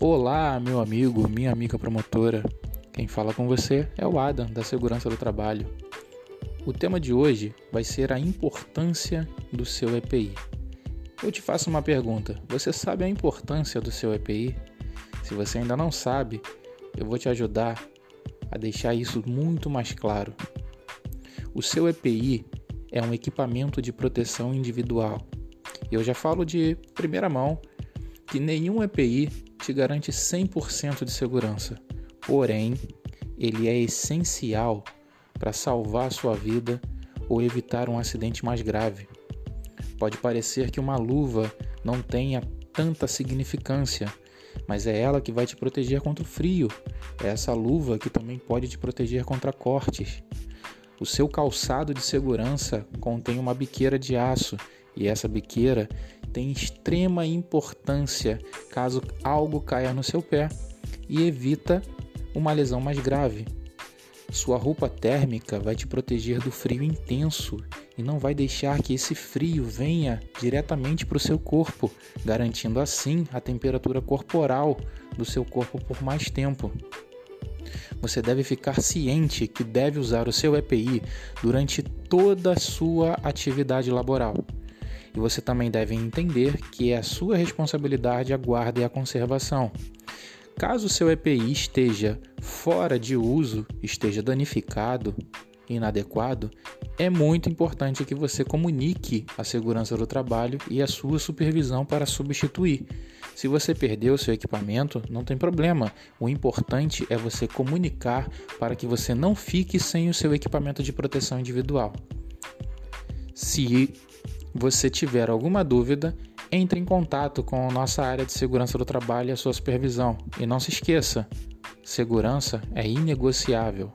Olá, meu amigo, minha amiga promotora. Quem fala com você é o Adam, da Segurança do Trabalho. O tema de hoje vai ser a importância do seu EPI. Eu te faço uma pergunta: você sabe a importância do seu EPI? Se você ainda não sabe, eu vou te ajudar a deixar isso muito mais claro. O seu EPI é um equipamento de proteção individual. Eu já falo de primeira mão que nenhum EPI te garante 100% de segurança, porém, ele é essencial para salvar a sua vida ou evitar um acidente mais grave. Pode parecer que uma luva não tenha tanta significância, mas é ela que vai te proteger contra o frio. É essa luva que também pode te proteger contra cortes. O seu calçado de segurança contém uma biqueira de aço e essa biqueira tem extrema importância caso algo caia no seu pé e evita uma lesão mais grave. Sua roupa térmica vai te proteger do frio intenso e não vai deixar que esse frio venha diretamente para o seu corpo, garantindo assim a temperatura corporal do seu corpo por mais tempo. Você deve ficar ciente que deve usar o seu EPI durante toda a sua atividade laboral. E você também deve entender que é a sua responsabilidade a guarda e a conservação. Caso seu EPI esteja fora de uso, esteja danificado, inadequado, é muito importante que você comunique a segurança do trabalho e a sua supervisão para substituir. Se você perdeu seu equipamento, não tem problema. O importante é você comunicar para que você não fique sem o seu equipamento de proteção individual. Se você tiver alguma dúvida, entre em contato com a nossa área de segurança do trabalho e a sua supervisão. E não se esqueça, segurança é inegociável.